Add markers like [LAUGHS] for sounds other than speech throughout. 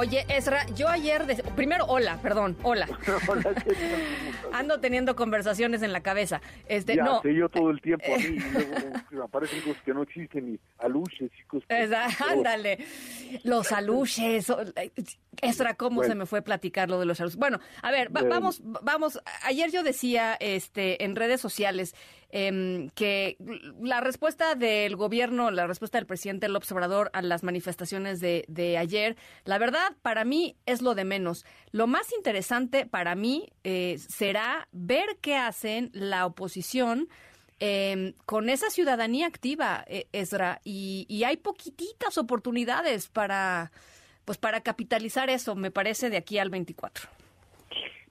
Oye, Ezra, yo ayer, primero, hola, perdón, hola. [LAUGHS] Ando teniendo conversaciones en la cabeza. Este, ya, no. sé yo todo el tiempo a mí, y luego [LAUGHS] aparecen cosas que no existen, y aluches y cosas. ándale, los aluches. Ezra, ¿cómo se me fue platicar lo de los aluches? Bueno, a ver, vamos, vamos. Ayer yo decía este, en redes sociales eh, que la respuesta del gobierno, la respuesta del presidente López Obrador a las manifestaciones de, de ayer, la verdad, para mí es lo de menos. Lo más interesante para mí eh, será ver qué hacen la oposición eh, con esa ciudadanía activa, eh, Ezra, y, y, hay poquititas oportunidades para, pues, para capitalizar eso, me parece, de aquí al 24.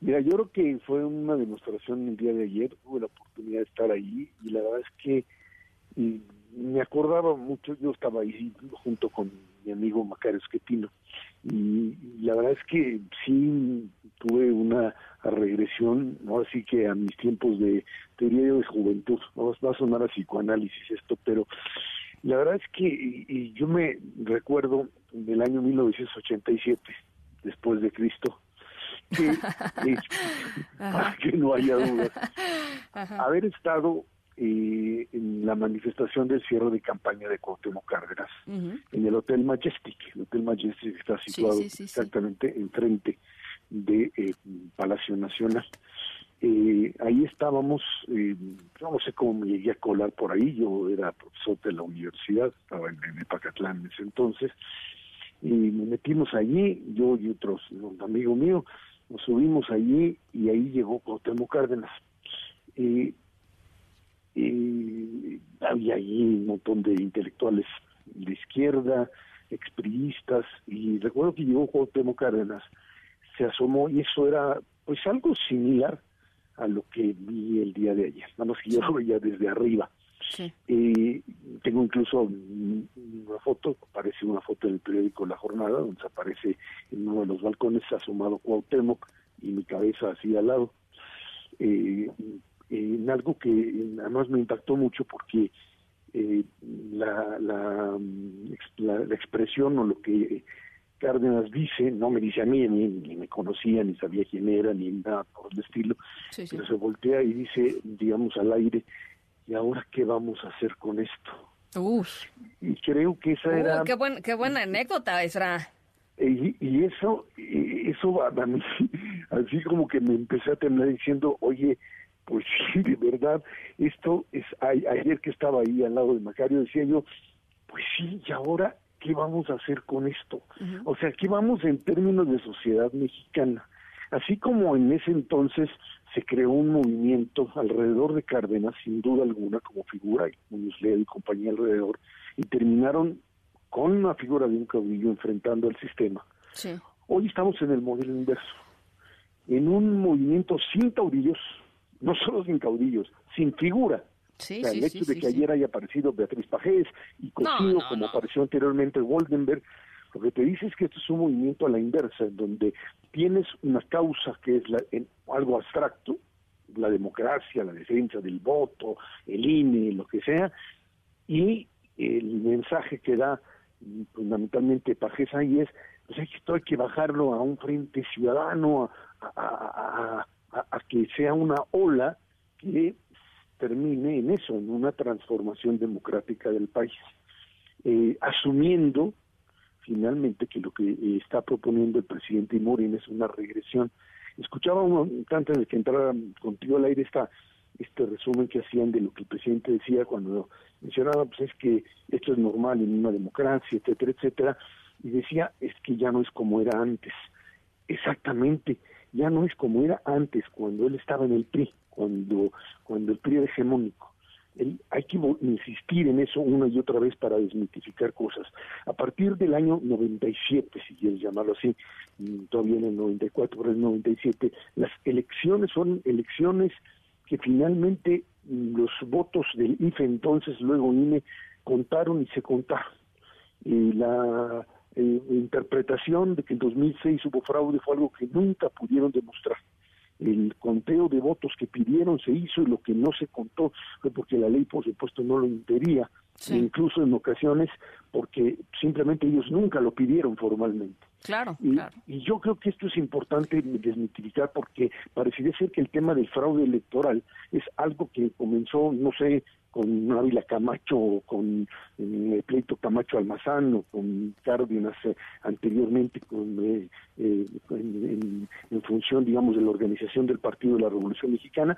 Mira, yo creo que fue una demostración el día de ayer, tuve la oportunidad de estar ahí y la verdad es que y, me acordaba mucho, yo estaba ahí junto con mi amigo Macario Esquetino y, y la verdad es que sí tuve una regresión, ¿no? así que a mis tiempos de teoría de juventud, ¿no? va a sonar a psicoanálisis esto, pero la verdad es que y, y yo me recuerdo del año 1987, después de Cristo, que, [LAUGHS] eh, para que no haya dudas, haber estado eh, en la manifestación del cierre de campaña de Cuauhtémoc Cárdenas, uh -huh. en el Hotel Majestic. El Hotel Majestic está situado sí, sí, sí, exactamente enfrente de eh, Palacio Nacional. Eh, ahí estábamos, eh, no sé cómo me llegué a colar por ahí, yo era profesor de la universidad, estaba en, en Epacatlán en ese entonces, y nos metimos allí, yo y otros, un amigo mío, nos subimos allí y ahí llegó Cuauhtémoc Cárdenas. Eh, eh, había allí un montón de intelectuales de izquierda, expriistas, y recuerdo que llegó Cuauhtémoc Cárdenas, se asomó y eso era pues algo similar a lo que vi el día de ayer, más que yo lo veía desde arriba. Sí. Eh, tengo incluso una foto, aparece una foto del periódico La Jornada, donde aparece en uno de los balcones asomado Cuauhtémoc y mi cabeza así al lado. Eh, en algo que además me impactó mucho porque eh, la, la, la, la, expresión o lo que Cárdenas dice, no me dice a mí, ni, ni me conocía, ni sabía quién era, ni nada por el estilo, sí, sí. pero se voltea y dice, digamos, al aire, ¿y ahora qué vamos a hacer con esto? Uf. Y creo que esa era... Qué, buen, qué buena anécdota, Esra. Y, y eso, eso a mí, [LAUGHS] así como que me empecé a temblar diciendo, oye, pues [LAUGHS] sí, de verdad, esto es, ayer que estaba ahí al lado de Macario, decía yo, pues sí, y ahora, ¿qué vamos a hacer con esto? Uh -huh. O sea, ¿qué vamos en términos de sociedad mexicana? Así como en ese entonces se creó un movimiento alrededor de Cárdenas, sin duda alguna, como figura, y Muñoz Ledo y compañía alrededor, y terminaron con una figura de un caudillo enfrentando al sistema. Sí. Hoy estamos en el modelo inverso, en un movimiento sin caudillos, no solo sin caudillos, sin figura. Sí, o sea, sí, el hecho sí, de que sí, ayer haya aparecido Beatriz Pajés y Cosío, No, no, como no. apareció anteriormente Goldenberg, lo que te dice es que esto es un movimiento a la inversa, en donde tienes una causa que es la, en, algo abstracto, la democracia, la defensa del voto, el INE, lo que sea, y el mensaje que da mm, fundamentalmente Pajés ahí es, pues esto hay que bajarlo a un frente ciudadano, a, a, a, a que sea una ola que termine en eso, en una transformación democrática del país, eh, asumiendo finalmente que lo que eh, está proponiendo el presidente Morín es una regresión. Escuchaba uno, antes de que entrara contigo al aire esta, este resumen que hacían de lo que el presidente decía cuando mencionaba, pues es que esto es normal en una democracia, etcétera, etcétera, y decía, es que ya no es como era antes. Exactamente, ya no es como era antes, cuando él estaba en el PRI, cuando, cuando el PRI era hegemónico. El, hay que insistir en eso una y otra vez para desmitificar cosas. A partir del año 97, si quieres llamarlo así, todavía en el 94, pero el 97, las elecciones son elecciones que finalmente los votos del IFE entonces, luego INE, contaron y se contaron. y la eh, interpretación de que en 2006 hubo fraude fue algo que nunca pudieron demostrar. El conteo de votos que pidieron se hizo y lo que no se contó fue porque la ley, por supuesto, no lo impedía, incluso en ocasiones porque simplemente ellos nunca lo pidieron formalmente. Claro, y, claro. y yo creo que esto es importante desmitificar porque parecería ser que el tema del fraude electoral es algo que comenzó, no sé, con Ávila Camacho o con el eh, pleito Camacho Almazán o con Cárdenas eh, anteriormente con, eh, en, en, función, digamos, de la organización del Partido de la Revolución Mexicana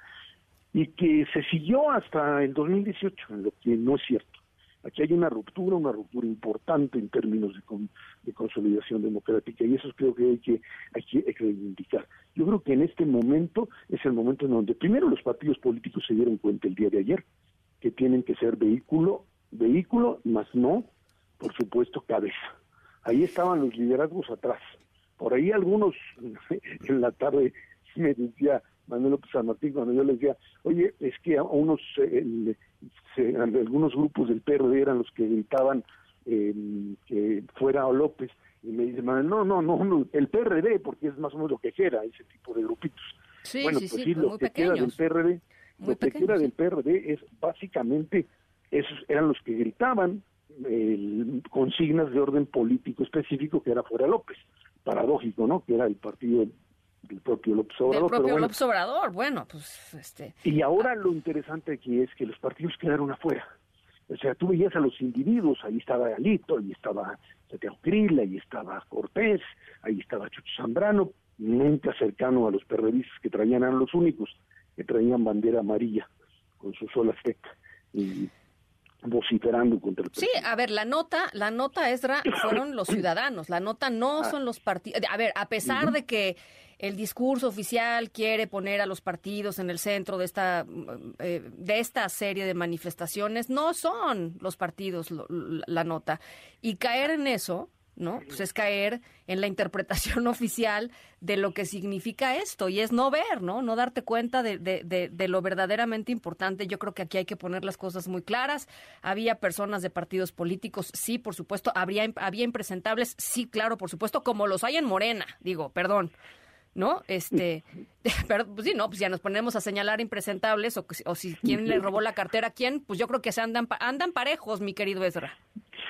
y que se siguió hasta el 2018, lo que no es cierto. Aquí hay una ruptura, una ruptura importante en términos de, consolidación democrática y eso creo que hay que, hay que reivindicar. Yo creo que en este momento es el momento en donde primero los partidos políticos se dieron cuenta el día de ayer que tienen que ser vehículo, vehículo, más no, por supuesto, cabeza. Ahí estaban los liderazgos atrás. Por ahí algunos [LAUGHS] en la tarde me decía Manuel López San Martín cuando yo les decía, oye, es que a unos, algunos grupos del PRD eran los que gritaban eh, que fuera López, y me dice Manuel, no, no, no, el PRD, porque es más o menos lo que era ese tipo de grupitos. bueno, pues sí, lo que queda del PRD lo que queda del PRD es básicamente, esos eran los que gritaban consignas de orden político específico que era fuera López. Paradójico, ¿no? Que era el partido del propio López Obrador. El propio López Obrador, bueno, pues este... Y ahora lo interesante aquí es que los partidos quedaron afuera. O sea, tú veías a los individuos, ahí estaba Alito, ahí estaba Santiago Krill, ahí estaba Cortés, ahí estaba Chucho Zambrano, nunca cercano a los perredistas que traían, eran los únicos que traían bandera amarilla con su sola azteca y vociferando contra el Sí, a ver, la nota, la nota Esdra fueron los [COUGHS] ciudadanos, la nota no ah. son los partidos. A ver, a pesar de que el discurso oficial quiere poner a los partidos en el centro de esta eh, de esta serie de manifestaciones, no son los partidos la nota y caer en eso ¿no? Pues es caer en la interpretación [LAUGHS] oficial de lo que significa esto y es no ver, ¿no? No darte cuenta de, de, de, lo verdaderamente importante. Yo creo que aquí hay que poner las cosas muy claras. Había personas de partidos políticos, sí, por supuesto. Habría, había impresentables, sí, claro, por supuesto, como los hay en Morena, digo, perdón. ¿no? Este, [LAUGHS] pero pues sí, no, pues ya nos ponemos a señalar impresentables o, o si quién le robó la cartera a quién, pues yo creo que se andan andan parejos, mi querido Ezra.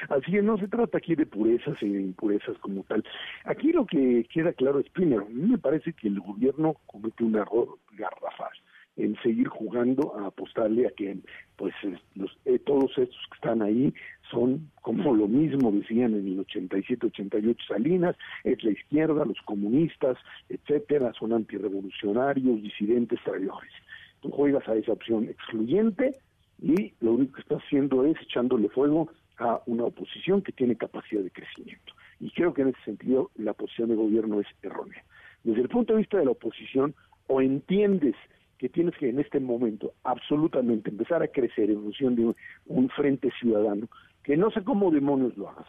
Así que no se trata aquí de purezas e impurezas como tal. Aquí lo que queda claro es, primero, a mí me parece que el gobierno comete un error garrafal en seguir jugando a apostarle a que pues los, eh, todos estos que están ahí son como lo mismo decían en el 87, 88 Salinas, es la izquierda, los comunistas, etcétera, son antirrevolucionarios, disidentes, traidores. Tú juegas a esa opción excluyente y lo único que estás haciendo es echándole fuego a una oposición que tiene capacidad de crecimiento. Y creo que en ese sentido la posición de gobierno es errónea. Desde el punto de vista de la oposición, o entiendes que tienes que en este momento absolutamente empezar a crecer en función de un, frente ciudadano, que no sé cómo demonios lo hagas.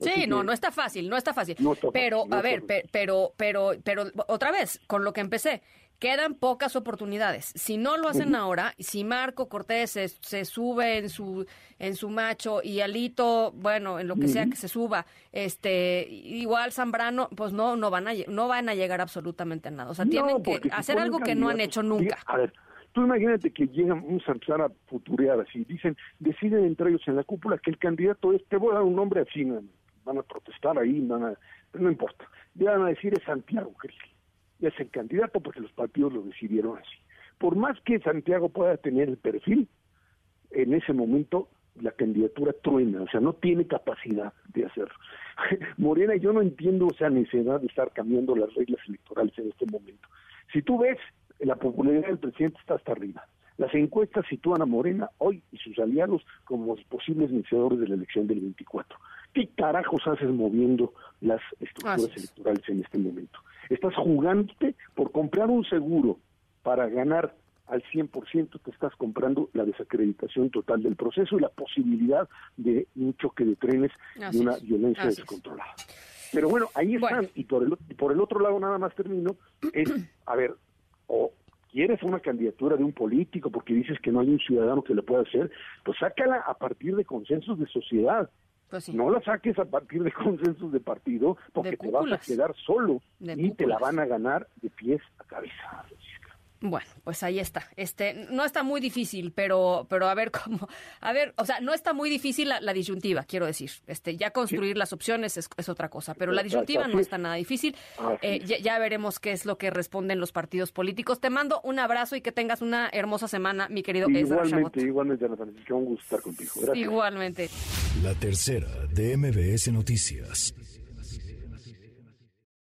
sí, no, no está fácil, no está fácil. pero, a ver, pero, pero, pero, otra vez, con lo que empecé, Quedan pocas oportunidades. Si no lo hacen ahora, si Marco Cortés se, sube en su en su macho y Alito, bueno, en lo que sea que se suba, este, igual Zambrano, pues no no van a no van a llegar absolutamente a nada. O sea, tienen que hacer algo que no han hecho nunca. A ver, tú imagínate que llegan un a a futurear así, dicen, deciden entre ellos en la cúpula que el candidato es, te voy a dar un nombre así, van a protestar ahí, van a, no importa, van a decir es Santiago Cristi es el candidato porque los partidos lo decidieron así. Por más que Santiago pueda tener el perfil, en ese momento la candidatura truena, o sea, no tiene capacidad de hacerlo. [LAUGHS] Morena, yo no entiendo esa necesidad de estar cambiando las reglas electorales en este momento. Si tú ves, la popularidad del presidente está hasta arriba. Las encuestas sitúan a Morena hoy y sus aliados como los posibles vencedores de la elección del 24. ¿Qué carajos haces moviendo las estructuras electorales en este momento? Estás jugándote por comprar un seguro para ganar al 100%, te estás comprando la desacreditación total del proceso y la posibilidad de un choque de trenes y una violencia descontrolada. Pero bueno, ahí están. Y por el, por el otro lado, nada más termino, es, a ver, o quieres una candidatura de un político porque dices que no hay un ciudadano que lo pueda hacer, pues sácala a partir de consensos de sociedad Pues no la saques a partir de [LAUGHS] consensos de partido porque te vas a quedar solo y te la van a ganar de pies a cabeza. Bueno, pues ahí está. Este, no está muy difícil, pero, pero a ver [LAUGHS] cómo, a ver, o sea, no está muy difícil la, disyuntiva, quiero decir. Este, ya construir las opciones es, otra cosa, pero la disyuntiva no está nada difícil. Eh, ya, veremos qué es lo que responden los partidos políticos. Te mando un abrazo y que tengas una hermosa semana, mi querido Igualmente, igualmente, Ana un gusto estar contigo. Igualmente. La tercera de MBS Noticias.